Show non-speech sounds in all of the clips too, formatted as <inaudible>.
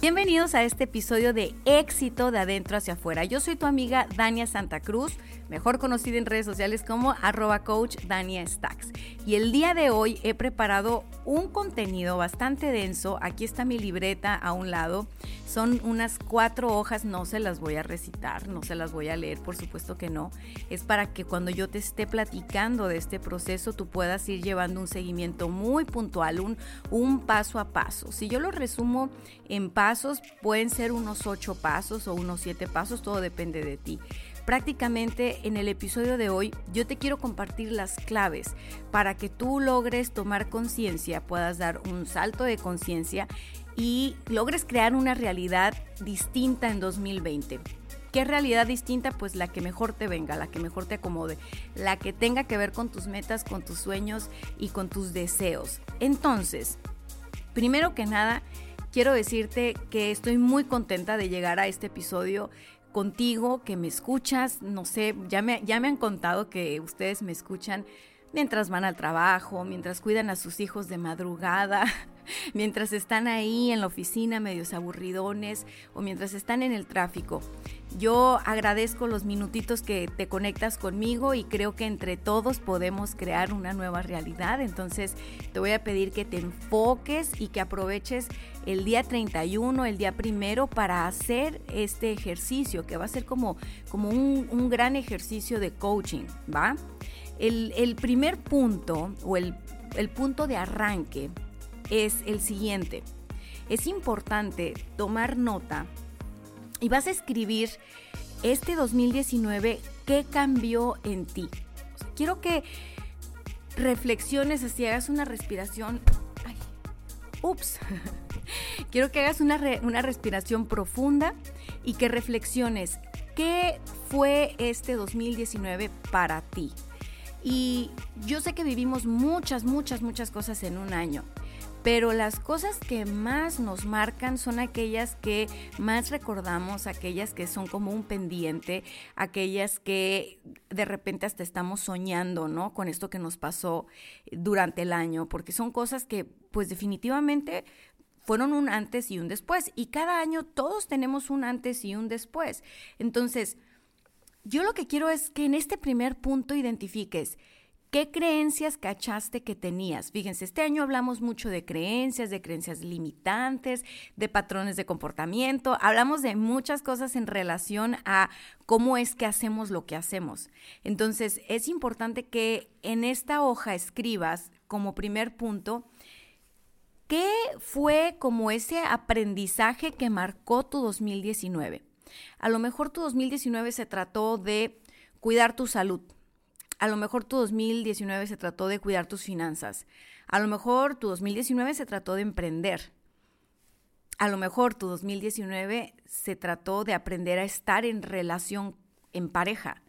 Bienvenidos a este episodio de Éxito de Adentro hacia afuera. Yo soy tu amiga Dania Santa Cruz, mejor conocida en redes sociales como arroba coach Dania Stacks. Y el día de hoy he preparado un contenido bastante denso. Aquí está mi libreta a un lado. Son unas cuatro hojas, no se las voy a recitar, no se las voy a leer, por supuesto que no. Es para que cuando yo te esté platicando de este proceso tú puedas ir llevando un seguimiento muy puntual, un, un paso a paso. Si yo lo resumo en pasos, pueden ser unos ocho pasos o unos siete pasos, todo depende de ti. Prácticamente en el episodio de hoy yo te quiero compartir las claves para que tú logres tomar conciencia, puedas dar un salto de conciencia y logres crear una realidad distinta en 2020. ¿Qué realidad distinta? Pues la que mejor te venga, la que mejor te acomode, la que tenga que ver con tus metas, con tus sueños y con tus deseos. Entonces, primero que nada, quiero decirte que estoy muy contenta de llegar a este episodio contigo, que me escuchas, no sé, ya me, ya me han contado que ustedes me escuchan mientras van al trabajo, mientras cuidan a sus hijos de madrugada, <laughs> mientras están ahí en la oficina medios aburridones o mientras están en el tráfico. Yo agradezco los minutitos que te conectas conmigo y creo que entre todos podemos crear una nueva realidad. Entonces te voy a pedir que te enfoques y que aproveches el día 31, el día primero para hacer este ejercicio que va a ser como, como un, gran ejercicio de coaching, ¿va? El, primer punto o el, punto de arranque es el siguiente. Es importante tomar nota y vas a escribir este 2019 qué cambió en ti. quiero que reflexiones así, hagas una respiración. Ay, ups. <laughs> quiero que hagas una, una respiración profunda y que reflexiones qué fue este 2019 para ti. Y yo sé que vivimos muchas, muchas, muchas cosas en un año pero las cosas que más nos marcan son aquellas que más recordamos, aquellas que son como un pendiente, aquellas que de repente hasta estamos soñando, ¿no? Con esto que nos pasó durante el año, porque son cosas que pues definitivamente fueron un antes y un después, y cada año todos tenemos un antes y un después. Entonces, yo lo que quiero es que en este primer punto identifiques, ¿Qué creencias cachaste que tenías? Fíjense, este año hablamos mucho de creencias, de creencias limitantes, de patrones de comportamiento, hablamos de muchas cosas en relación a cómo es que hacemos lo que hacemos. Entonces, es importante que en esta hoja escribas como primer punto, ¿qué fue como ese aprendizaje que marcó tu 2019? A lo mejor tu 2019 se trató de cuidar tu salud a lo mejor tu 2019 se trató de cuidar tus finanzas. A lo mejor tu 2019 se trató de emprender. A lo mejor tu 2019 se trató de aprender a estar en relación en pareja.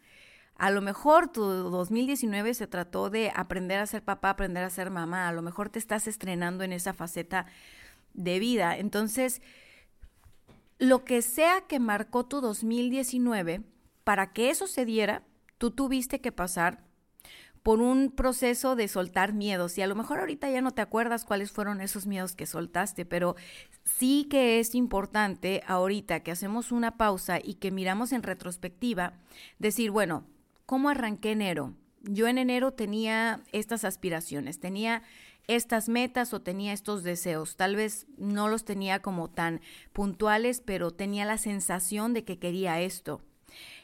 A lo mejor tu 2019 se trató de aprender a ser papá, aprender a ser mamá. A lo mejor te estás estrenando en esa faceta de vida. Entonces, lo que sea que marcó tu 2019, para que eso se diera, tú tuviste que pasar por un proceso de soltar miedos. Y a lo mejor ahorita ya no te acuerdas cuáles fueron esos miedos que soltaste, pero sí que es importante ahorita que hacemos una pausa y que miramos en retrospectiva, decir, bueno, ¿cómo arranqué enero? Yo en enero tenía estas aspiraciones, tenía estas metas o tenía estos deseos. Tal vez no los tenía como tan puntuales, pero tenía la sensación de que quería esto.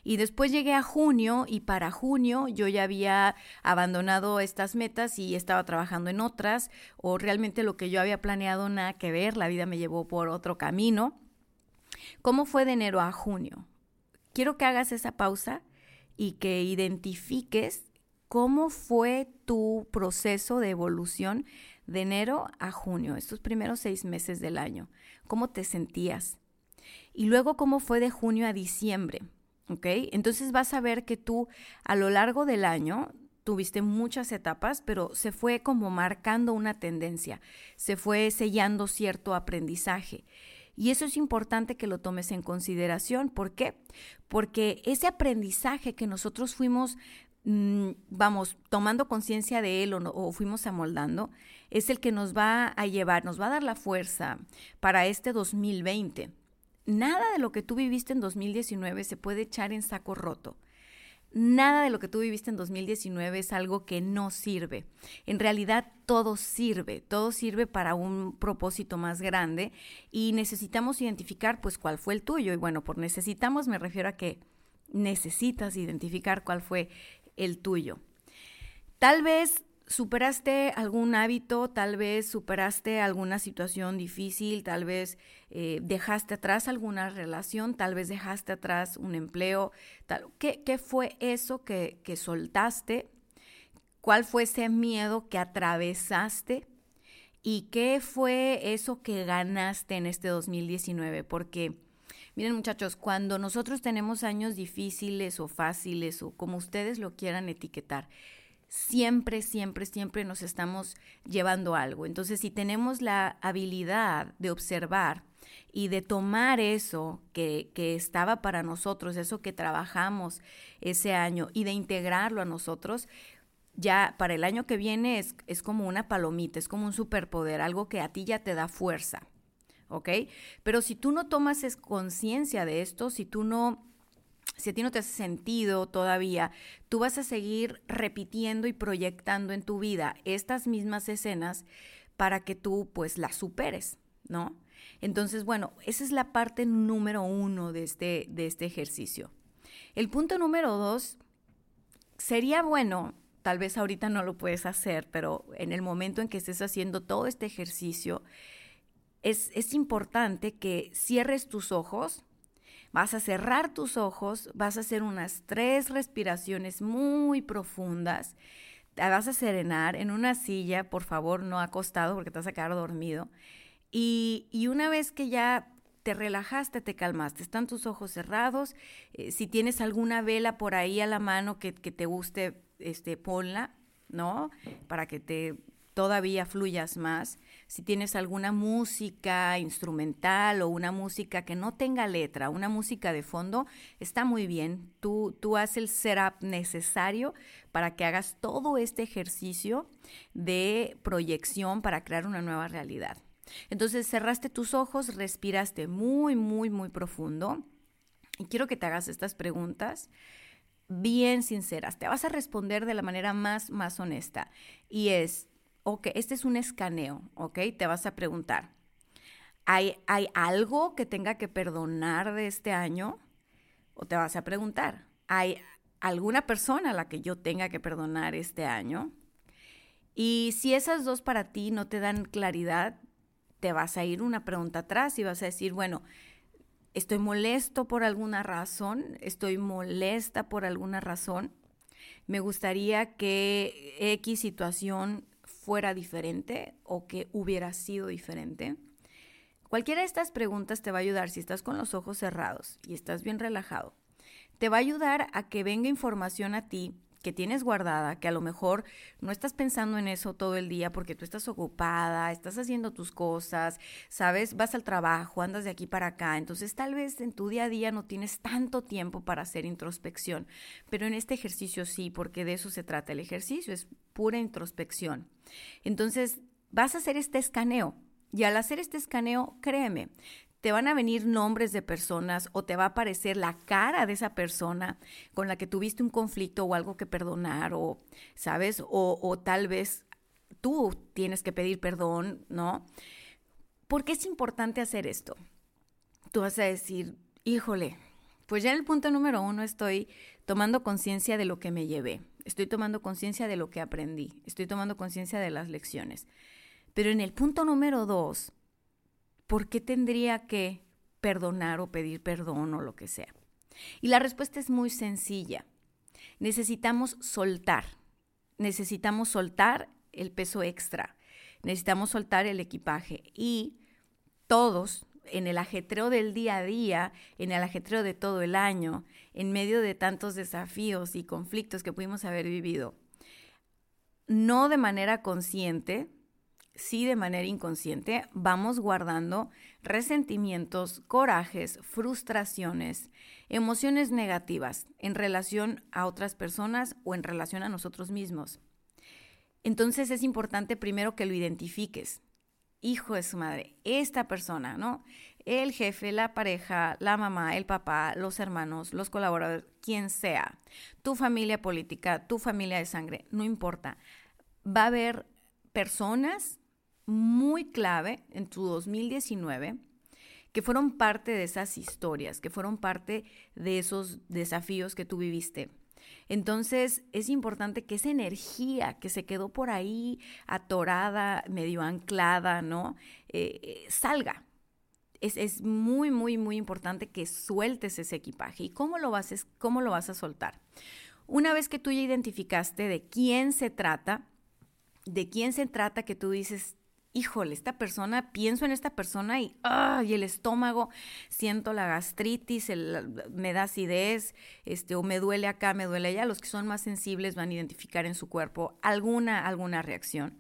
Y después llegué a junio y para junio yo ya había abandonado estas metas y estaba trabajando en otras o realmente lo que yo había planeado nada que ver, la vida me llevó por otro camino. ¿Cómo fue de enero a junio? Quiero que hagas esa pausa y que identifiques cómo fue tu proceso de evolución de enero a junio, estos primeros seis meses del año. ¿Cómo te sentías? Y luego cómo fue de junio a diciembre. ¿ok? Entonces vas a ver que tú a lo largo del año tuviste muchas etapas, pero se fue como marcando una tendencia, se fue sellando cierto aprendizaje. Y eso es importante que lo tomes en consideración. ¿Por qué? Porque ese aprendizaje que nosotros fuimos, mm, vamos, tomando conciencia de él o, o, fuimos amoldando, es el que nos va a llevar, nos va a dar la fuerza para este 2020 nada de lo que tú viviste en 2019 se puede echar en saco roto. Nada de lo que tú viviste en 2019 es algo que no sirve. En realidad todo sirve, todo sirve para un propósito más grande y necesitamos identificar pues cuál fue el tuyo. Y bueno, por necesitamos me refiero a que necesitas identificar cuál fue el tuyo. Tal vez superaste algún hábito, tal vez superaste alguna situación difícil, tal vez eh, dejaste atrás alguna relación, tal vez dejaste atrás un empleo. Tal, ¿qué, ¿Qué, fue eso que, que soltaste? ¿Cuál fue ese miedo que atravesaste? ¿Y qué fue eso que ganaste en este 2019? Porque, miren muchachos, cuando nosotros tenemos años difíciles o fáciles o como ustedes lo quieran etiquetar, siempre, siempre, siempre nos estamos llevando algo. Entonces, si tenemos la habilidad de observar y de tomar eso que, que, estaba para nosotros, eso que trabajamos ese año y de integrarlo a nosotros, ya para el año que viene es, es como una palomita, es como un superpoder, algo que a ti ya te da fuerza. ¿Ok? Pero si tú no tomas conciencia de esto, si tú no si a ti no te hace sentido todavía, tú vas a seguir repitiendo y proyectando en tu vida estas mismas escenas para que tú pues las superes, ¿no? Entonces, bueno, esa es la parte número uno de este, de este ejercicio. El punto número dos, sería bueno, tal vez ahorita no lo puedes hacer, pero en el momento en que estés haciendo todo este ejercicio, es, es importante que cierres tus ojos Vas a cerrar tus ojos, vas a hacer unas tres respiraciones muy profundas, te vas a serenar en una silla, por favor, no acostado porque te vas a quedar dormido. Y, una vez que ya te relajaste, te calmaste, están tus ojos cerrados, eh, si tienes alguna vela por ahí a la mano que, que te guste, este, ponla, ¿no? Para que te todavía fluyas más. Si tienes alguna música instrumental o una música que no tenga letra, una música de fondo, está muy bien. Tú, tú haces el setup necesario para que hagas todo este ejercicio de proyección para crear una nueva realidad. Entonces cerraste tus ojos, respiraste muy, muy, muy profundo. Y quiero que te hagas estas preguntas bien sinceras. Te vas a responder de la manera más, más honesta. Y es, ok, este es un escaneo, ok, te vas a preguntar, ¿hay, ¿hay algo que tenga que perdonar de este año? O te vas a preguntar, ¿hay alguna persona a la que yo tenga que perdonar este año? Y si esas dos para ti no te dan claridad, te vas a ir una pregunta atrás y vas a decir, bueno, estoy molesto por alguna razón, estoy molesta por alguna razón, me gustaría que X situación fuera diferente o que hubiera sido diferente? Cualquiera de estas preguntas te va a ayudar si estás con los ojos cerrados y estás bien relajado. Te va a ayudar a que venga información a ti que tienes guardada, que a lo mejor no estás pensando en eso todo el día porque tú estás ocupada, estás haciendo tus cosas, sabes, vas al trabajo, andas de aquí para acá, entonces tal vez en tu día a día no tienes tanto tiempo para hacer introspección, pero en este ejercicio sí, porque de eso se trata el ejercicio, es pura introspección. Entonces, vas a hacer este escaneo. Y al hacer este escaneo, créeme, te van a venir nombres de personas o te va a aparecer la cara de esa persona con la que tuviste un conflicto o algo que perdonar o, ¿sabes? O, tal vez tú tienes que pedir perdón, ¿no? ¿Por qué es importante hacer esto? Tú vas a decir, híjole, Pues ya en el punto número uno estoy tomando conciencia de lo que me llevé, estoy tomando conciencia de lo que aprendí, estoy tomando conciencia de las lecciones. Pero en el punto número dos, ¿por qué tendría que perdonar o pedir perdón o lo que sea? Y la respuesta es muy sencilla. Necesitamos soltar, necesitamos soltar el peso extra, necesitamos soltar el equipaje y todos en el ajetreo del día a día, en el ajetreo de todo el año, en medio de tantos desafíos y conflictos que pudimos haber vivido, no de manera consciente, sí de manera inconsciente, vamos guardando resentimientos, corajes, frustraciones, emociones negativas en relación a otras personas o en relación a nosotros mismos. Entonces es importante primero que lo identifiques hijo de su madre, esta persona, ¿no? El jefe, la pareja, la mamá, el papá, los hermanos, los colaboradores, quien sea, tu familia política, tu familia de sangre, no importa. Va a haber personas muy clave en tu 2019 que fueron parte de esas historias, que fueron parte de esos desafíos que tú viviste entonces es importante que esa energía que se quedó por ahí atorada, medio anclada, ¿no? Eh, eh, salga. Es, es, muy, muy, muy importante que sueltes ese equipaje. ¿Y cómo lo, vas, cómo lo vas a soltar? Una vez que tú ya identificaste de quién se trata, de quién se trata que tú dices, híjole, esta persona, pienso en esta persona y, y el estómago, siento la gastritis, me da acidez, este, o me duele acá, me duele allá. Los que son más sensibles van a identificar en su cuerpo alguna, alguna reacción.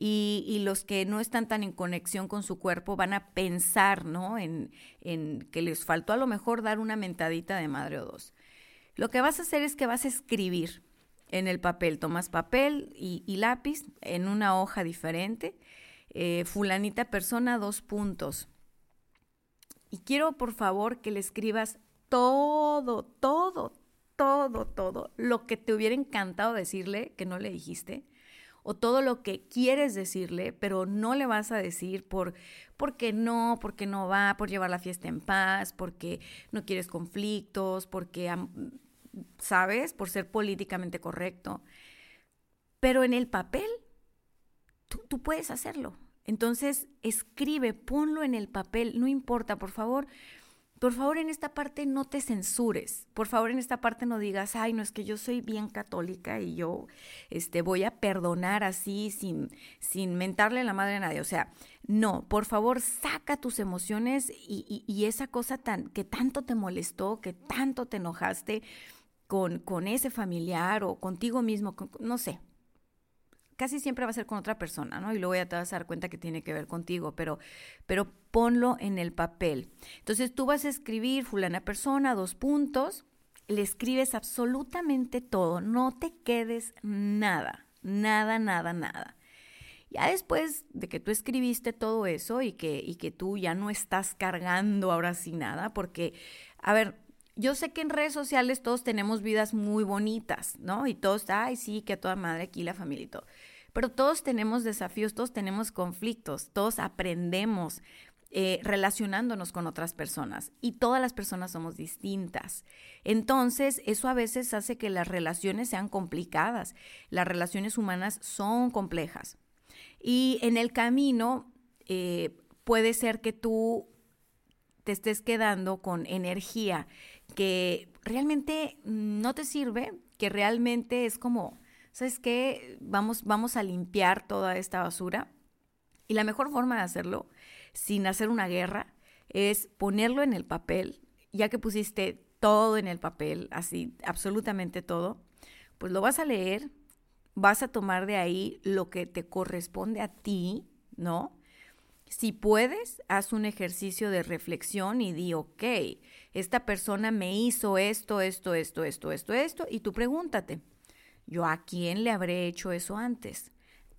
Y, los que no están tan en conexión con su cuerpo van a pensar, ¿no? En, en que les faltó a lo mejor dar una mentadita de madre o dos. Lo que vas a hacer es que vas a escribir en el papel. Tomas papel y lápiz en una hoja diferente eh, fulanita persona, dos puntos. Y quiero por favor que le escribas todo, todo, todo, todo lo que te hubiera encantado decirle que no le dijiste o todo lo que quieres decirle, pero no le vas a decir por porque no, porque no va, por llevar la fiesta en paz, porque no quieres conflictos, porque sabes, por ser políticamente correcto. Pero en el papel tú, puedes hacerlo. Entonces, escribe, ponlo en el papel, no importa, por favor. Por favor, en esta parte no te censures. Por favor, en esta parte no digas, ay, no es que yo soy bien católica y yo este, voy a perdonar así sin, sin mentarle la madre a nadie. O sea, no, por favor, saca tus emociones y, y, esa cosa tan, que tanto te molestó, que tanto te enojaste con, con ese familiar o contigo mismo, no sé, casi siempre va a ser con otra persona, ¿no? Y luego ya te vas a dar cuenta que tiene que ver contigo, pero, pero ponlo en el papel. Entonces tú vas a escribir fulana persona, dos puntos, le escribes absolutamente todo, no te quedes nada, nada, nada, nada. Ya después de que tú escribiste todo eso y que, y que tú ya no estás cargando ahora sí nada, porque, a ver, yo sé que en redes sociales todos tenemos vidas muy bonitas, ¿no? Y todos, ay, sí, que a toda madre aquí la familia y todo. Pero todos tenemos desafíos, todos tenemos conflictos, todos aprendemos eh, relacionándonos con otras personas y todas las personas somos distintas. Entonces, eso a veces hace que las relaciones sean complicadas. Las relaciones humanas son complejas. Y en el camino eh, puede ser que tú te estés quedando con energía que realmente no te sirve, que realmente es como, ¿sabes qué? Vamos, vamos a limpiar toda esta basura. Y la mejor forma de hacerlo, sin hacer una guerra, es ponerlo en el papel, ya que pusiste todo en el papel, así, absolutamente todo, pues lo vas a leer, vas a tomar de ahí lo que te corresponde a ti, ¿no? Si puedes, haz un ejercicio de reflexión y di, ok, esta persona me hizo esto, esto, esto, esto, esto, esto, y tú pregúntate, ¿yo a quién le habré hecho eso antes?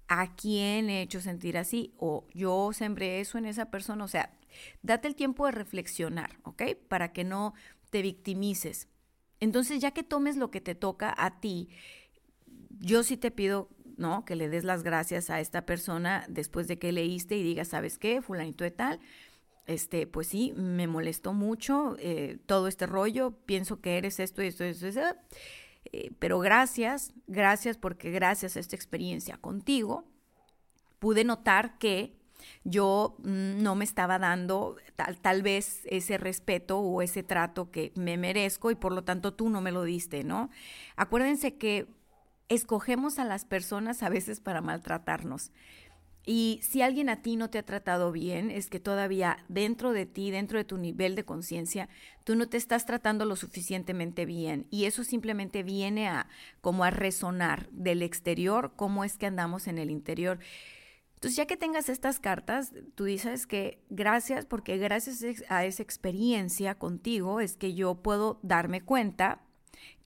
¿A quién he hecho sentir así? O yo sembré eso en esa persona. O sea, date el tiempo de reflexionar, ¿ok? Para que no te victimices. Entonces, ya que tomes lo que te toca a ti, yo sí te pido ¿no? Que le des las gracias a esta persona después de que leíste y digas, ¿sabes qué? Fulanito de tal, este, pues sí, me molestó mucho eh, todo este rollo, pienso que eres esto y esto y esto, eh, pero gracias, gracias porque gracias a esta experiencia contigo, pude notar que yo mm, no me estaba dando tal, tal, vez ese respeto o ese trato que me merezco y por lo tanto tú no me lo diste, ¿no? Acuérdense que escogemos a las personas a veces para maltratarnos. Y si alguien a ti no te ha tratado bien, es que todavía dentro de ti, dentro de tu nivel de conciencia, tú no te estás tratando lo suficientemente bien. Y eso simplemente viene a como a resonar del exterior, cómo es que andamos en el interior. Entonces, ya que tengas estas cartas, tú dices que gracias, porque gracias a esa experiencia contigo es que yo puedo darme cuenta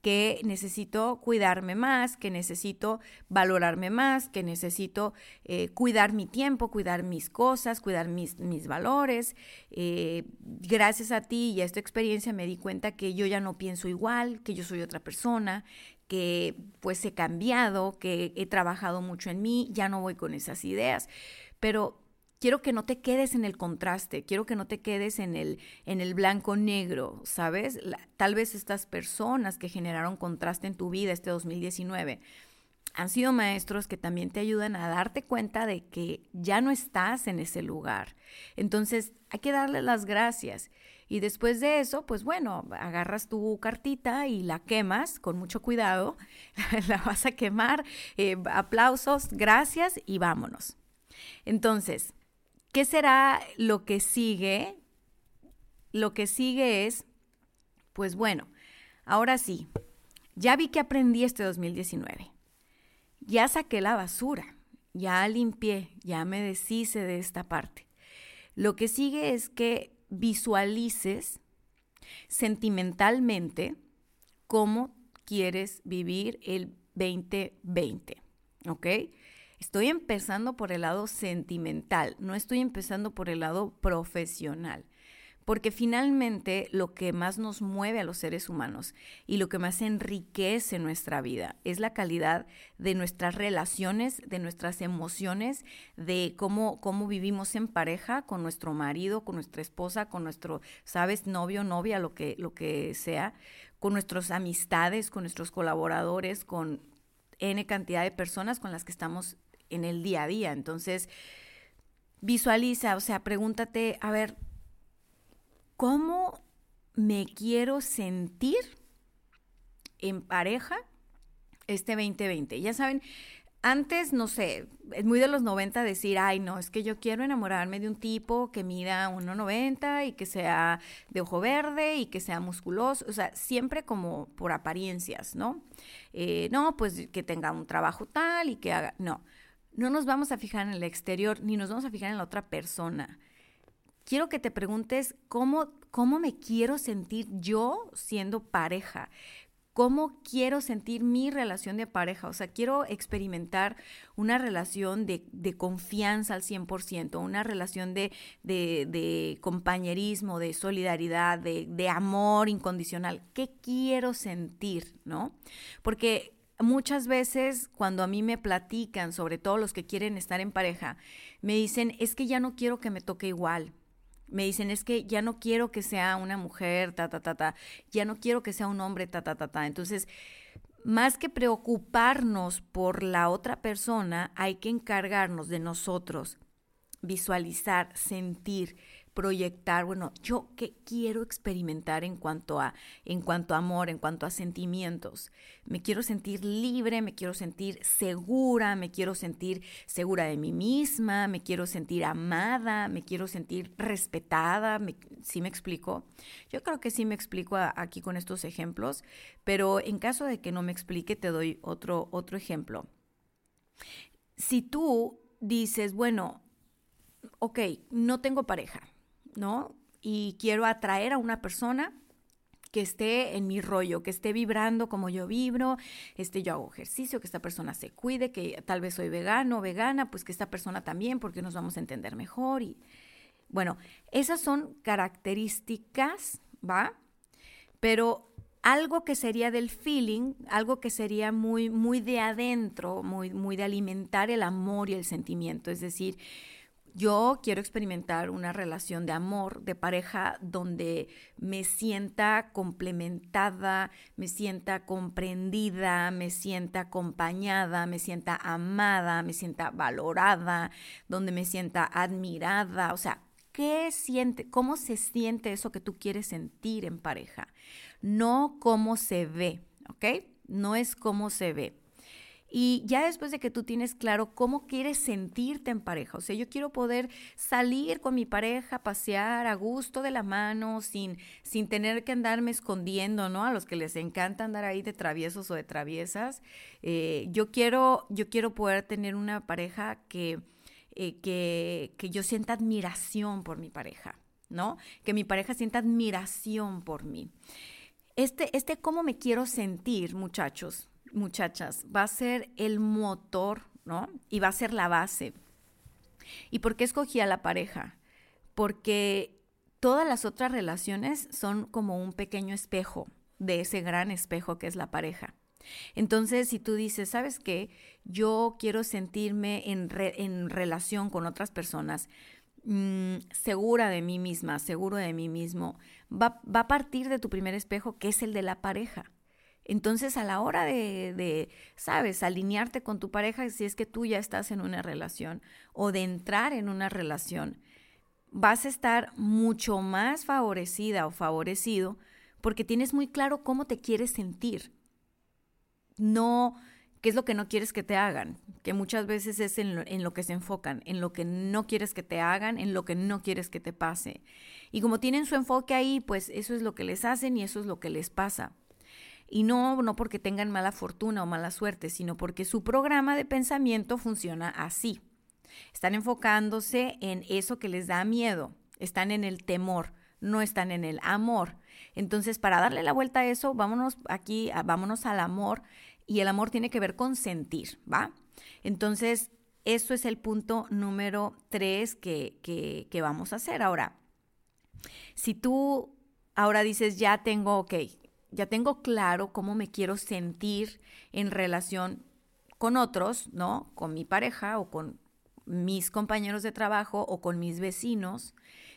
que necesito cuidarme más, que necesito valorarme más, que necesito eh, cuidar mi tiempo, cuidar mis cosas, cuidar mis, mis valores. Eh, gracias a ti y a esta experiencia me di cuenta que yo ya no pienso igual, que yo soy otra persona, que pues he cambiado, que he trabajado mucho en mí, ya no voy con esas ideas. Pero quiero que no te quedes en el contraste, quiero que no te quedes en el, en el blanco-negro, ¿sabes? tal vez estas personas que generaron contraste en tu vida este 2019 han sido maestros que también te ayudan a darte cuenta de que ya no estás en ese lugar. Entonces hay que darle las gracias. Y después de eso, pues bueno, agarras tu cartita y la quemas con mucho cuidado, <laughs> la vas a quemar, eh, aplausos, gracias y vámonos. Entonces, ¿Qué será lo que sigue? Lo que sigue es, pues bueno, ahora sí, ya vi que aprendí este 2019. Ya saqué la basura, ya limpié, ya me deshice de esta parte. Lo que sigue es que visualices sentimentalmente cómo quieres vivir el 2020, ¿ok? Estoy empezando por el lado sentimental, no estoy empezando por el lado profesional. Porque finalmente lo que más nos mueve a los seres humanos y lo que más enriquece nuestra vida es la calidad de nuestras relaciones, de nuestras emociones, de cómo, cómo vivimos en pareja con nuestro marido, con nuestra esposa, con nuestro, sabes, novio, novia, lo que, lo que sea, con nuestras amistades, con nuestros colaboradores, con N cantidad de personas con las que estamos en el día a día. Entonces, visualiza, o sea, pregúntate, a ver, ¿cómo me quiero sentir en pareja este 2020? Ya saben, antes, no sé, es muy de los 90 decir, ay, no, es que yo quiero enamorarme de un tipo que mida 1,90 y que sea de ojo verde y que sea musculoso, o sea, siempre como por apariencias, ¿no? Eh, no, pues que tenga un trabajo tal y que haga, no no nos vamos a fijar en el exterior ni nos vamos a fijar en la otra persona. Quiero que te preguntes cómo, cómo me quiero sentir yo siendo pareja. ¿Cómo quiero sentir mi relación de pareja? O sea, quiero experimentar una relación de, confianza al 100%, una relación de, de compañerismo, de solidaridad, de, amor incondicional. ¿Qué quiero sentir? ¿No? Porque muchas veces cuando a mí me platican, sobre todo los que quieren estar en pareja, me dicen, es que ya no quiero que me toque igual. Me dicen, es que ya no quiero que sea una mujer, ta, ta, ta, ta. Ya no quiero que sea un hombre, ta, ta, ta, ta. Entonces, más que preocuparnos por la otra persona, hay que encargarnos de nosotros, visualizar, sentir, proyectar, bueno, yo qué quiero experimentar en cuanto a en cuanto a amor, en cuanto a sentimientos. Me quiero sentir libre, me quiero sentir segura, me quiero sentir segura de mí misma, me quiero sentir amada, me quiero sentir respetada, ¿sí me explico? Yo creo que sí me explico aquí con estos ejemplos, pero en caso de que no me explique te doy otro otro ejemplo. Si tú dices, bueno, ok, no tengo pareja, ¿no? Y quiero atraer a una persona que esté en mi rollo, que esté vibrando como yo vibro, este, yo hago ejercicio, que esta persona se cuide, que tal vez soy vegano, vegana, pues que esta persona también, porque nos vamos a entender mejor. Y bueno, esas son características, ¿va? Pero algo que sería del feeling, algo que sería muy, muy de adentro, muy, muy de alimentar el amor y el sentimiento, es decir, Yo quiero experimentar una relación de amor, de pareja, donde me sienta complementada, me sienta comprendida, me sienta acompañada, me sienta amada, me sienta valorada, donde me sienta admirada. O sea, ¿qué siente? ¿Cómo se siente eso que tú quieres sentir en pareja? No cómo se ve, ¿ok? No es cómo se ve. Y ya después de que tú tienes claro cómo quieres sentirte en pareja, o sea, yo quiero poder salir con mi pareja, pasear a gusto de la mano, sin, sin tener que andarme escondiendo, ¿no? A los que les encanta andar ahí de traviesos o de traviesas. Eh, yo, quiero, yo quiero poder tener una pareja que, eh, que, que yo sienta admiración por mi pareja, ¿no? Que mi pareja sienta admiración por mí. Este, este cómo me quiero sentir, muchachos, muchachas, va a ser el motor, ¿no? Y va a ser la base. ¿Y por qué escogí a la pareja? Porque todas las otras relaciones son como un pequeño espejo de ese gran espejo que es la pareja. Entonces, si tú dices, ¿sabes qué? Yo quiero sentirme en, en relación con otras personas mm, segura de mí misma, seguro de mí mismo, va, va a partir de tu primer espejo, que es el de la pareja. Entonces, a la hora de, sabes, alinearte con tu pareja, si es que tú ya estás en una relación o de entrar en una relación, vas a estar mucho más favorecida o favorecido porque tienes muy claro cómo te quieres sentir. No, qué es lo que no quieres que te hagan, que muchas veces es en lo, en lo, que se enfocan, en lo que no quieres que te hagan, en lo que no quieres que te pase. Y como tienen su enfoque ahí, pues eso es lo que les hacen y eso es lo que les pasa. Y no, no porque tengan mala fortuna o mala suerte, sino porque su programa de pensamiento funciona así. Están enfocándose en eso que les da miedo, están en el temor, no están en el amor. Entonces, para darle la vuelta a eso, vámonos aquí, vámonos al amor, y el amor tiene que ver con sentir, ¿va? Entonces, eso es el punto número tres que, que, que vamos a hacer. Ahora, si tú ahora dices, ya tengo, ok, ya tengo claro cómo me quiero sentir en relación con otros, ¿no? Con mi pareja o con mis compañeros de trabajo o con mis vecinos.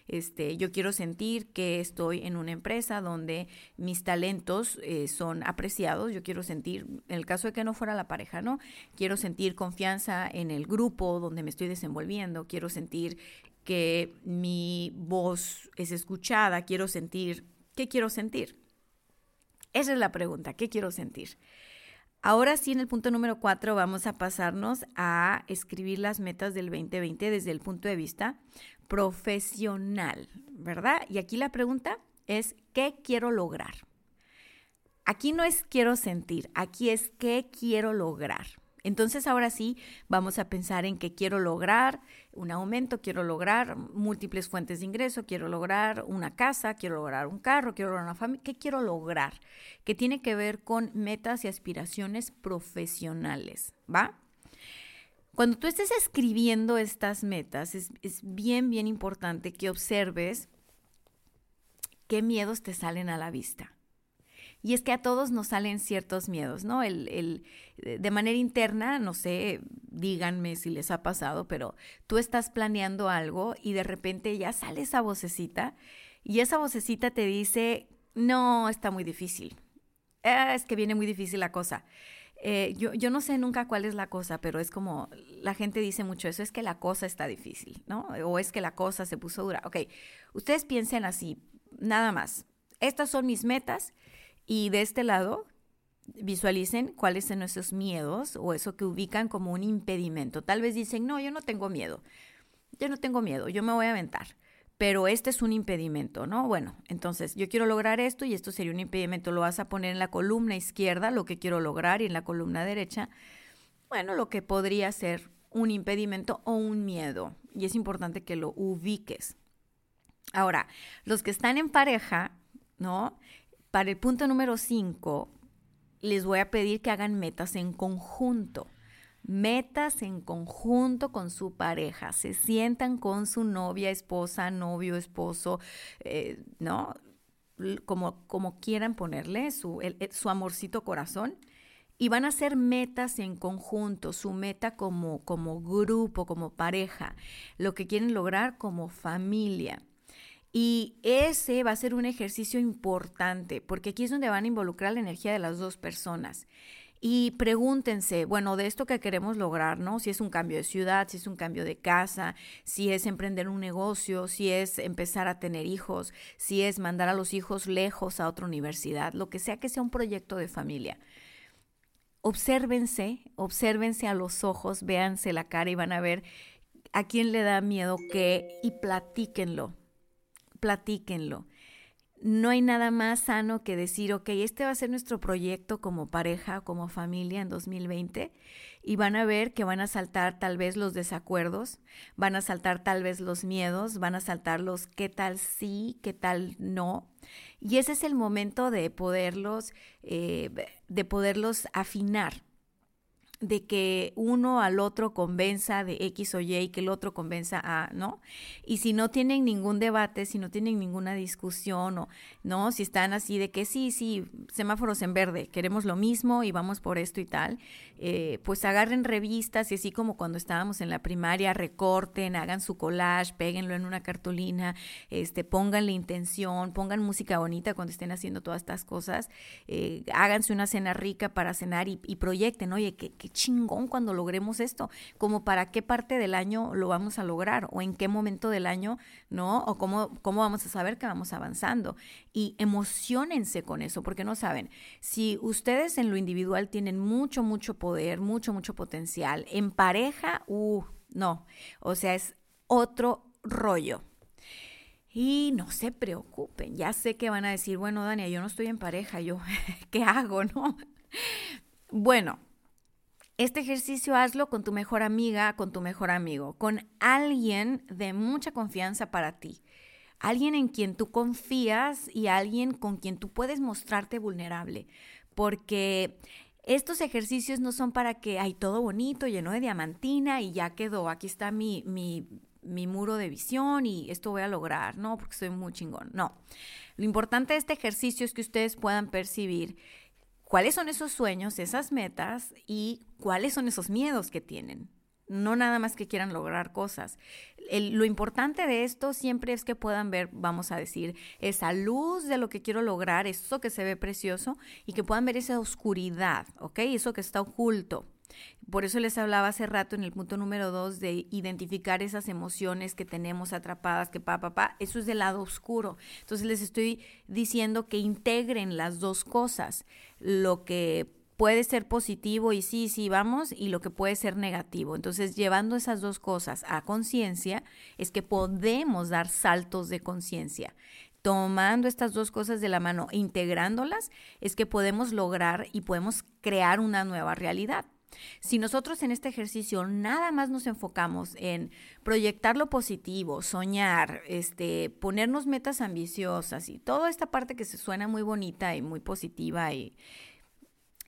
Este, yo quiero sentir que estoy en una empresa donde mis talentos eh, son apreciados. Yo quiero sentir, en el caso de que no fuera la pareja, ¿no? Quiero sentir confianza en el grupo donde me estoy desenvolviendo. Quiero sentir que mi voz es escuchada. Quiero sentir, ¿qué quiero sentir? Esa es la pregunta, ¿qué quiero sentir? Ahora sí, en el punto número cuatro vamos a pasarnos a escribir las metas del 2020 desde el punto de vista profesional, ¿verdad? Y aquí la pregunta es, ¿qué quiero lograr? Aquí no es quiero sentir, aquí es qué quiero lograr. Entonces ahora sí vamos a pensar en que quiero lograr un aumento, quiero lograr múltiples fuentes de ingreso, quiero lograr una casa, quiero lograr un carro, quiero lograr una familia. ¿Qué quiero lograr? Que tiene que ver con metas y aspiraciones profesionales, ¿va? Cuando tú estés escribiendo estas metas, es, es bien, bien importante que observes qué miedos te salen a la vista. Y es que a todos nos salen ciertos miedos, ¿no? El, el, de manera interna, no sé, díganme si les ha pasado, pero tú estás planeando algo y de repente ya sale esa vocecita y esa vocecita te dice, no, está muy difícil. Ah, es que viene muy difícil la cosa. Eh, yo, yo, no sé nunca cuál es la cosa, pero es como la gente dice mucho eso, es que la cosa está difícil, ¿no? O es que la cosa se puso dura. Ok, ustedes piensen así, nada más. Estas son mis metas y de este lado, visualicen cuáles son esos miedos o eso que ubican como un impedimento. Tal vez dicen, no, yo no tengo miedo, yo no tengo miedo, yo me voy a aventar, pero este es un impedimento, ¿no? Bueno, entonces yo quiero lograr esto y esto sería un impedimento. Lo vas a poner en la columna izquierda, lo que quiero lograr, y en la columna derecha, bueno, lo que podría ser un impedimento o un miedo. Y es importante que lo ubiques. Ahora, los que están en pareja, ¿no? Para el punto número 5, les voy a pedir que hagan metas en conjunto. Metas en conjunto con su pareja. Se sientan con su novia, esposa, novio, esposo, eh, ¿no? Como, como quieran ponerle su, su amorcito corazón y van a hacer metas en conjunto, su meta como, como grupo, como pareja, lo que quieren lograr como familia. Y ese va a ser un ejercicio importante, porque aquí es donde van a involucrar la energía de las dos personas. Y pregúntense, bueno, de esto que queremos lograr, ¿no? Si es un cambio de ciudad, si es un cambio de casa, si es emprender un negocio, si es empezar a tener hijos, si es mandar a los hijos lejos a otra universidad, lo que sea que sea un proyecto de familia. Obsérvense, obsérvense a los ojos, véanse la cara y van a ver a quién le da miedo qué y platíquenlo, platíquenlo. No hay nada más sano que decir, ok, este va a ser nuestro proyecto como pareja, como familia en 2020 y van a ver que van a saltar tal vez los desacuerdos, van a saltar tal vez los miedos, van a saltar los qué tal sí, qué tal no. Y ese es el momento de poderlos, eh, de poderlos afinar de que uno al otro convenza de X o Y que el otro convenza a, ¿no? Y si no tienen ningún debate, si no tienen ninguna discusión o, ¿no? Si están así de que sí, sí, semáforos en verde, queremos lo mismo y vamos por esto y tal, eh, pues agarren revistas y así como cuando estábamos en la primaria, recorten, hagan su collage, péguenlo en una cartulina, este, pónganle intención, pongan música bonita cuando estén haciendo todas estas cosas, eh, háganse una cena rica para cenar y, proyecten, oye, que chingón cuando logremos esto, como para qué parte del año lo vamos a lograr o en qué momento del año, ¿no? O cómo, cómo vamos a saber que vamos avanzando. Y emocionense con eso, porque no saben, si ustedes en lo individual tienen mucho, mucho poder, mucho, mucho potencial, en pareja, uh, no, o sea, es otro rollo. Y no se preocupen, ya sé que van a decir, bueno, Dania, yo no estoy en pareja, yo, <laughs> ¿qué hago, no? Bueno, este ejercicio hazlo con tu mejor amiga, con tu mejor amigo, con alguien de mucha confianza para ti. Alguien en quien tú confías y alguien con quien tú puedes mostrarte vulnerable. Porque estos ejercicios no son para que hay todo bonito, lleno de diamantina y ya quedó, aquí está mi, mi, mi muro de visión y esto voy a lograr, no, porque soy muy chingón. No, lo importante de este ejercicio es que ustedes puedan percibir cuáles son esos sueños, esas metas y cuáles son esos miedos que tienen. No nada más que quieran lograr cosas. lo importante de esto siempre es que puedan ver, vamos a decir, esa luz de lo que quiero lograr, eso que se ve precioso, y que puedan ver esa oscuridad, ¿ok? Eso que está oculto. Por eso les hablaba hace rato en el punto número dos de identificar esas emociones que tenemos atrapadas, que pa, pa, pa, eso es del lado oscuro. Entonces les estoy diciendo que integren las dos cosas, lo que puede ser positivo y sí, sí, vamos, y lo que puede ser negativo. Entonces, llevando esas dos cosas a conciencia, es que podemos dar saltos de conciencia tomando estas dos cosas de la mano, integrándolas, es que podemos lograr y podemos crear una nueva realidad. Si nosotros en este ejercicio nada más nos enfocamos en proyectar lo positivo, soñar, este, ponernos metas ambiciosas y toda esta parte que se suena muy bonita y muy positiva y,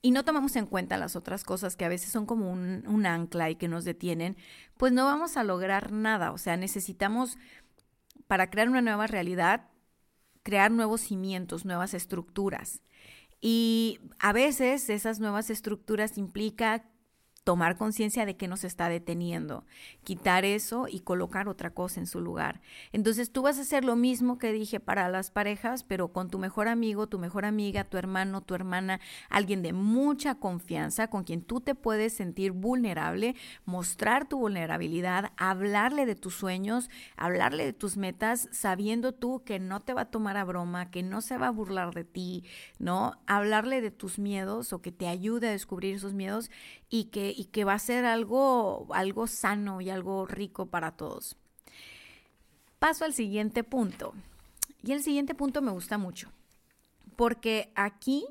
y no tomamos en cuenta las otras cosas que a veces son como un, ancla y que nos detienen, pues no vamos a lograr nada. O sea, necesitamos, para crear una nueva realidad, crear nuevos cimientos, nuevas estructuras. Y a veces esas nuevas estructuras implica tomar conciencia de que nos está deteniendo, quitar eso y colocar otra cosa en su lugar. Entonces tú vas a hacer lo mismo que dije para las parejas, pero con tu mejor amigo, tu mejor amiga, tu hermano, tu hermana, alguien de mucha confianza, con quien tú te puedes sentir vulnerable, mostrar tu vulnerabilidad, hablarle de tus sueños, hablarle de tus metas, sabiendo tú que no te va a tomar a broma, que no se va a burlar de ti, ¿no? Hablarle de tus miedos o que te ayude a descubrir esos miedos y que y que va a ser algo, algo sano y algo rico para todos. Paso al siguiente punto. Y el siguiente punto me gusta mucho, porque aquí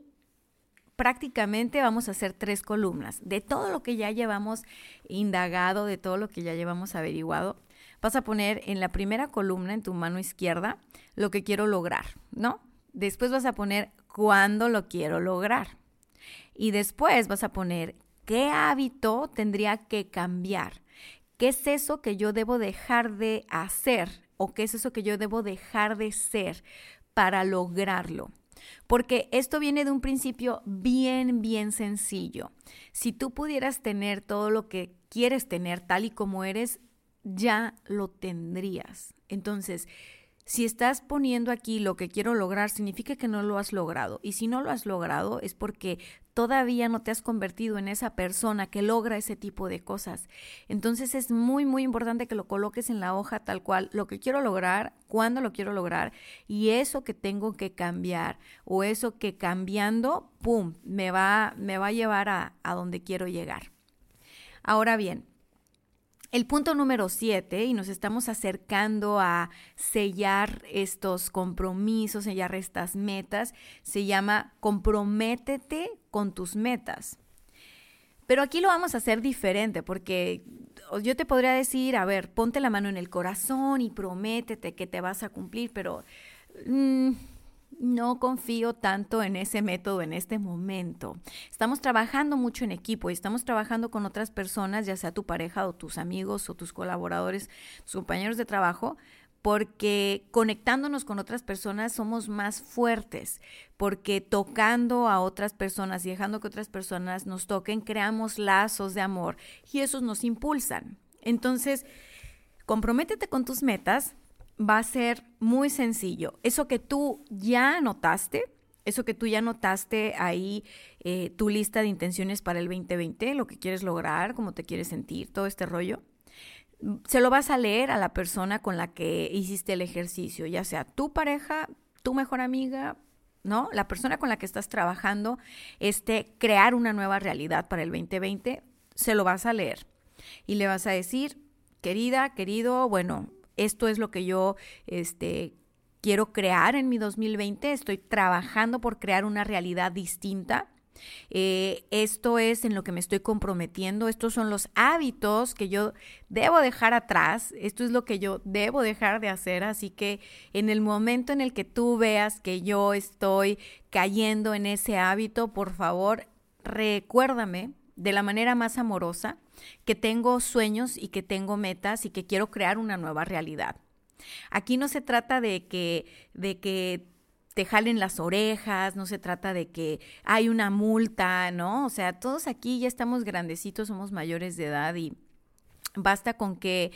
prácticamente vamos a hacer tres columnas. De todo lo que ya llevamos indagado, de todo lo que ya llevamos averiguado, vas a poner en la primera columna, en tu mano izquierda, lo que quiero lograr, ¿no? Después vas a poner cuándo lo quiero lograr. Y después vas a poner ¿Qué hábito tendría que cambiar? ¿Qué es eso que yo debo dejar de hacer? ¿O qué es eso que yo debo dejar de ser para lograrlo? Porque esto viene de un principio bien, bien sencillo. Si tú pudieras tener todo lo que quieres tener tal y como eres, ya lo tendrías. Entonces, si estás poniendo aquí lo que quiero lograr, significa que no lo has logrado. Y si no lo has logrado es porque todavía no te has convertido en esa persona que logra ese tipo de cosas. Entonces es muy, muy importante que lo coloques en la hoja tal cual, lo que quiero lograr, cuándo lo quiero lograr y eso que tengo que cambiar o eso que cambiando, ¡pum!, me va, me va a llevar a, a donde quiero llegar. Ahora bien, el punto número siete, y nos estamos acercando a sellar estos compromisos, sellar estas metas, se llama comprométete con tus metas. Pero aquí lo vamos a hacer diferente porque yo te podría decir, a ver, ponte la mano en el corazón y prométete que te vas a cumplir, pero mm, no confío tanto en ese método en este momento. Estamos trabajando mucho en equipo y estamos trabajando con otras personas, ya sea tu pareja o tus amigos o tus colaboradores, tus compañeros de trabajo, porque conectándonos con otras personas somos más fuertes, porque tocando a otras personas y dejando que otras personas nos toquen, creamos lazos de amor y esos nos impulsan. Entonces, comprométete con tus metas, va a ser muy sencillo. Eso que tú ya notaste, eso que tú ya notaste ahí, eh, tu lista de intenciones para el 2020, lo que quieres lograr, cómo te quieres sentir, todo este rollo, se lo vas a leer a la persona con la que hiciste el ejercicio, ya sea tu pareja, tu mejor amiga, ¿no? La persona con la que estás trabajando, este, crear una nueva realidad para el 2020, se lo vas a leer y le vas a decir, querida, querido, bueno, esto es lo que yo este, quiero crear en mi 2020, estoy trabajando por crear una realidad distinta. Eh, esto es en lo que me estoy comprometiendo, estos son los hábitos que yo debo dejar atrás, esto es lo que yo debo dejar de hacer, así que en el momento en el que tú veas que yo estoy cayendo en ese hábito, por favor, recuérdame de la manera más amorosa que tengo sueños y que tengo metas y que quiero crear una nueva realidad. Aquí no se trata de que, de que te jalen las orejas, no se trata de que hay una multa, ¿no? O sea, todos aquí ya estamos grandecitos, somos mayores de edad y basta con que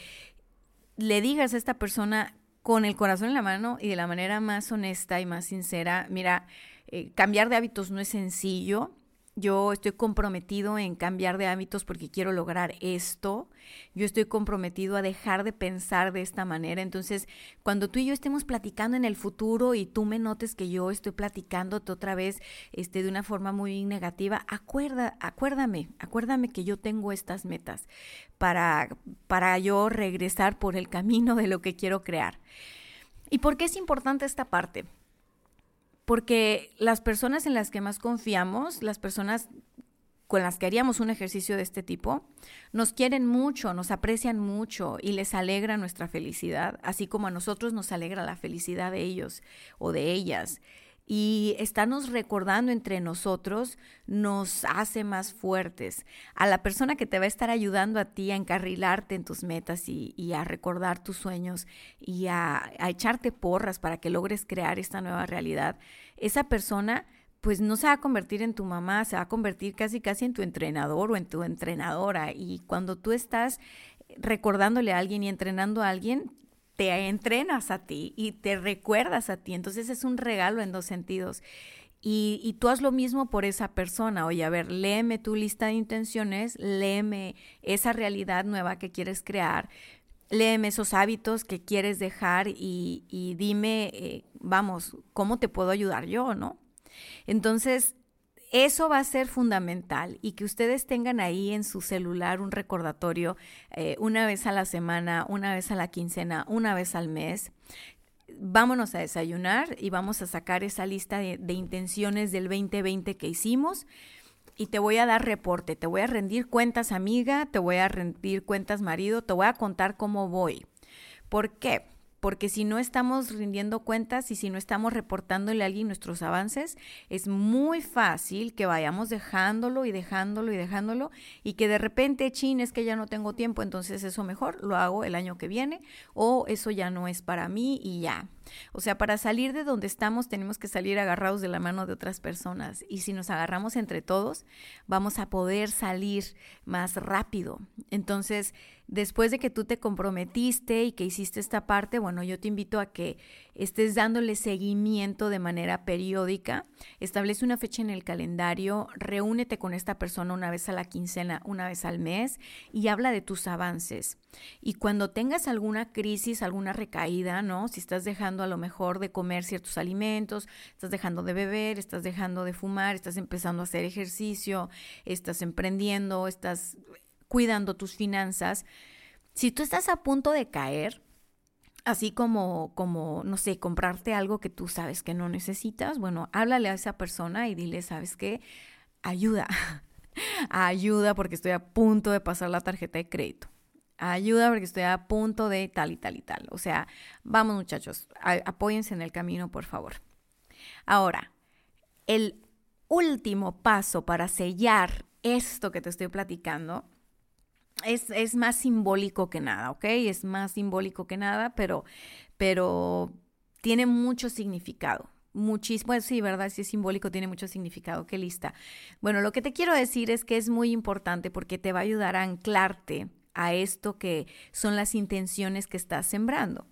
le digas a esta persona con el corazón en la mano y de la manera más honesta y más sincera, mira, eh, cambiar de hábitos no es sencillo, yo estoy comprometido en cambiar de hábitos porque quiero lograr esto. Yo estoy comprometido a dejar de pensar de esta manera. Entonces, cuando tú y yo estemos platicando en el futuro y tú me notes que yo estoy platicándote otra vez este, de una forma muy negativa, acuerda, acuérdame, acuérdame que yo tengo estas metas para, para yo regresar por el camino de lo que quiero crear. ¿Y por qué es importante esta parte? Porque las personas en las que más confiamos, las personas con las que haríamos un ejercicio de este tipo, nos quieren mucho, nos aprecian mucho y les alegra nuestra felicidad, así como a nosotros nos alegra la felicidad de ellos o de ellas y estarnos recordando entre nosotros nos hace más fuertes. A la persona que te va a estar ayudando a ti a encarrilarte en tus metas y, a recordar tus sueños y a, a echarte porras para que logres crear esta nueva realidad, esa persona pues no se va a convertir en tu mamá, se va a convertir casi casi en tu entrenador o en tu entrenadora. Y cuando tú estás recordándole a alguien y entrenando a alguien, te entrenas a ti y te recuerdas a ti. Entonces es un regalo en dos sentidos. Y, y, tú haz lo mismo por esa persona. Oye, a ver, léeme tu lista de intenciones, léeme esa realidad nueva que quieres crear, léeme esos hábitos que quieres dejar y, y dime, eh, vamos, ¿cómo te puedo ayudar yo, no? Entonces, eso va a ser fundamental y que ustedes tengan ahí en su celular un recordatorio eh, una vez a la semana, una vez a la quincena, una vez al mes. Vámonos a desayunar y vamos a sacar esa lista de, de intenciones del 2020 que hicimos y te voy a dar reporte, te voy a rendir cuentas amiga, te voy a rendir cuentas marido, te voy a contar cómo voy. ¿Por qué? Porque si no estamos rindiendo cuentas y si no estamos reportándole a alguien nuestros avances, es muy fácil que vayamos dejándolo y dejándolo y dejándolo y que de repente, chin, es que ya no tengo tiempo, entonces eso mejor lo hago el año que viene o eso ya no es para mí y ya. O sea, para salir de donde estamos tenemos que salir agarrados de la mano de otras personas. Y si nos agarramos entre todos, vamos a poder salir más rápido. Entonces, después de que tú te comprometiste y que hiciste esta parte, bueno, yo te invito a que estés dándole seguimiento de manera periódica. Establece una fecha en el calendario, reúnete con esta persona una vez a la quincena, una vez al mes y habla de tus avances. Y cuando tengas alguna crisis, alguna recaída, ¿no? Si estás dejando a lo mejor de comer ciertos alimentos, estás dejando de beber, estás dejando de fumar, estás empezando a hacer ejercicio, estás emprendiendo, estás cuidando tus finanzas. Si tú estás a punto de caer, así como, como, no sé, comprarte algo que tú sabes que no necesitas, bueno, háblale a esa persona y dile, ¿sabes qué? Ayuda, <laughs> ayuda porque estoy a punto de pasar la tarjeta de crédito ayuda porque estoy a punto de tal y tal y tal. O sea, vamos muchachos, apóyense en el camino, por favor. Ahora, el último paso para sellar esto que te estoy platicando es, es, más simbólico que nada, ¿ok? Es más simbólico que nada, pero, pero tiene mucho significado. Muchísimo, pues sí, ¿verdad? Si es simbólico, tiene mucho significado. Qué lista. Bueno, lo que te quiero decir es que es muy importante porque te va a ayudar a anclarte a esto que son las intenciones que estás sembrando.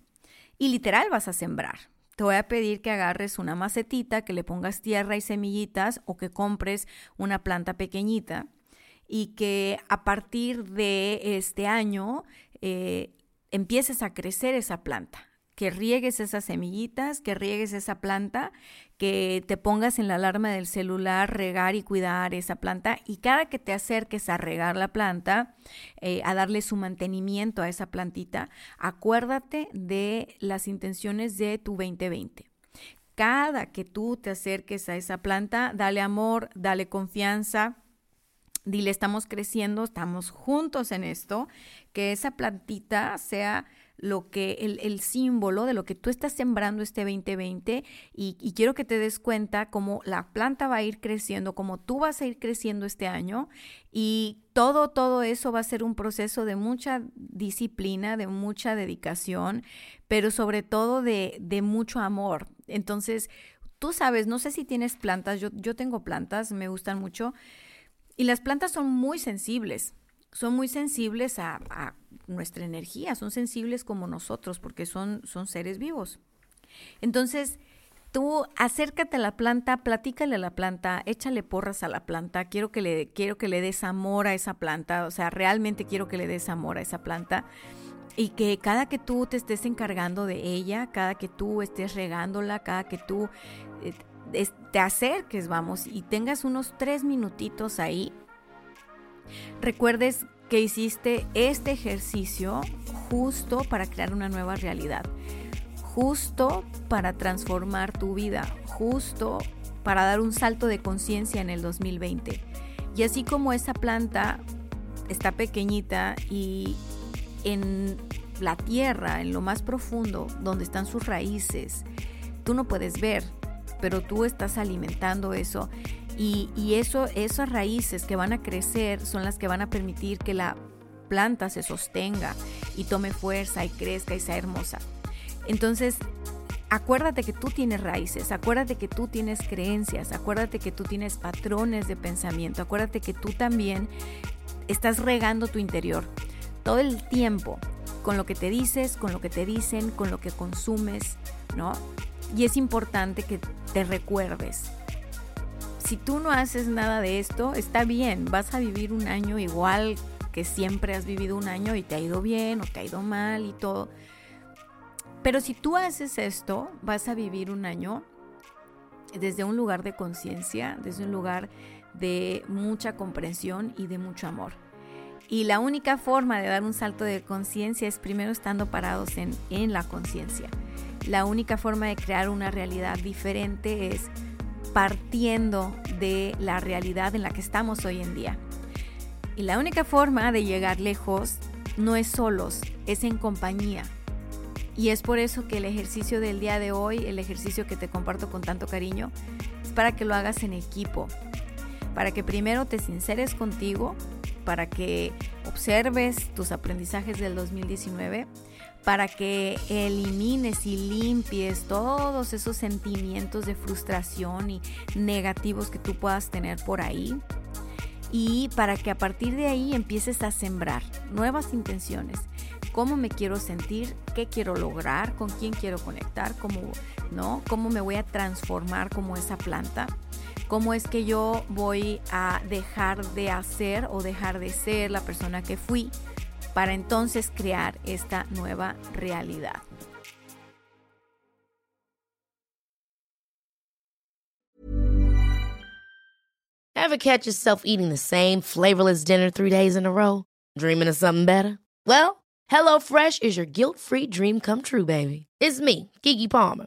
Y literal vas a sembrar. Te voy a pedir que agarres una macetita, que le pongas tierra y semillitas o que compres una planta pequeñita y que a partir de este año eh, empieces a crecer esa planta que riegues esas semillitas, que riegues esa planta, que te pongas en la alarma del celular, regar y cuidar esa planta y cada que te acerques a regar la planta, eh, a darle su mantenimiento a esa plantita, acuérdate de las intenciones de tu 2020. Cada que tú te acerques a esa planta, dale amor, dale confianza, dile estamos creciendo, estamos juntos en esto, que esa plantita sea lo que el, símbolo de lo que tú estás sembrando este 2020 y, y, quiero que te des cuenta cómo la planta va a ir creciendo, cómo tú vas a ir creciendo este año y todo, todo eso va a ser un proceso de mucha disciplina, de mucha dedicación, pero sobre todo de, de mucho amor. Entonces, tú sabes, no sé si tienes plantas, yo, yo tengo plantas, me gustan mucho y las plantas son muy sensibles son muy sensibles a, nuestra energía, son sensibles como nosotros porque son, son seres vivos. Entonces, tú acércate a la planta, platícale a la planta, échale porras a la planta, quiero que le, quiero que le des amor a esa planta, o sea, realmente quiero que le des amor a esa planta. Y que cada que tú te estés encargando de ella, cada que tú estés regándola, cada que tú eh, te acerques, vamos, y tengas unos tres minutitos ahí recuerdes que hiciste este ejercicio justo para crear una nueva realidad, justo para transformar tu vida, justo para dar un salto de conciencia en el 2020. Y así como esa planta está pequeñita y en la tierra, en lo más profundo, donde están sus raíces, tú no puedes ver, pero tú estás alimentando eso y, eso, esas raíces que van a crecer son las que van a permitir que la planta se sostenga y tome fuerza y crezca y sea hermosa. Entonces, acuérdate que tú tienes raíces, acuérdate que tú tienes creencias, acuérdate que tú tienes patrones de pensamiento, acuérdate que tú también estás regando tu interior todo el tiempo con lo que te dices, con lo que te dicen, con lo que consumes, ¿no? Y es importante que te recuerdes si tú no haces nada de esto, está bien, vas a vivir un año igual que siempre has vivido un año y te ha ido bien o te ha ido mal y todo. Pero si tú haces esto, vas a vivir un año desde un lugar de conciencia, desde un lugar de mucha comprensión y de mucho amor. Y la única forma de dar un salto de conciencia es primero estando parados en, en la conciencia. La única forma de crear una realidad diferente es partiendo de la realidad en la que estamos hoy en día. Y la única forma de llegar lejos no es solos, es en compañía. Y es por eso que el ejercicio del día de hoy, el ejercicio que te comparto con tanto cariño, es para que lo hagas en equipo. Para que primero te sinceres contigo, para que observes tus aprendizajes del 2019, para que elimines y limpies todos esos sentimientos de frustración y negativos que tú puedas tener por ahí. Y para que a partir de ahí empieces a sembrar nuevas intenciones. Cómo me quiero sentir, qué quiero lograr, con quién quiero conectar, cómo, ¿no? cómo me voy a transformar como esa planta cómo es que yo voy a dejar de hacer o dejar de ser la persona que fui para entonces crear esta nueva realidad. Ever catch yourself eating the same flavorless dinner three days in a row? Dreaming of something better? Well, HelloFresh is your guilt-free dream come true, baby. It's me, Kiki Palmer.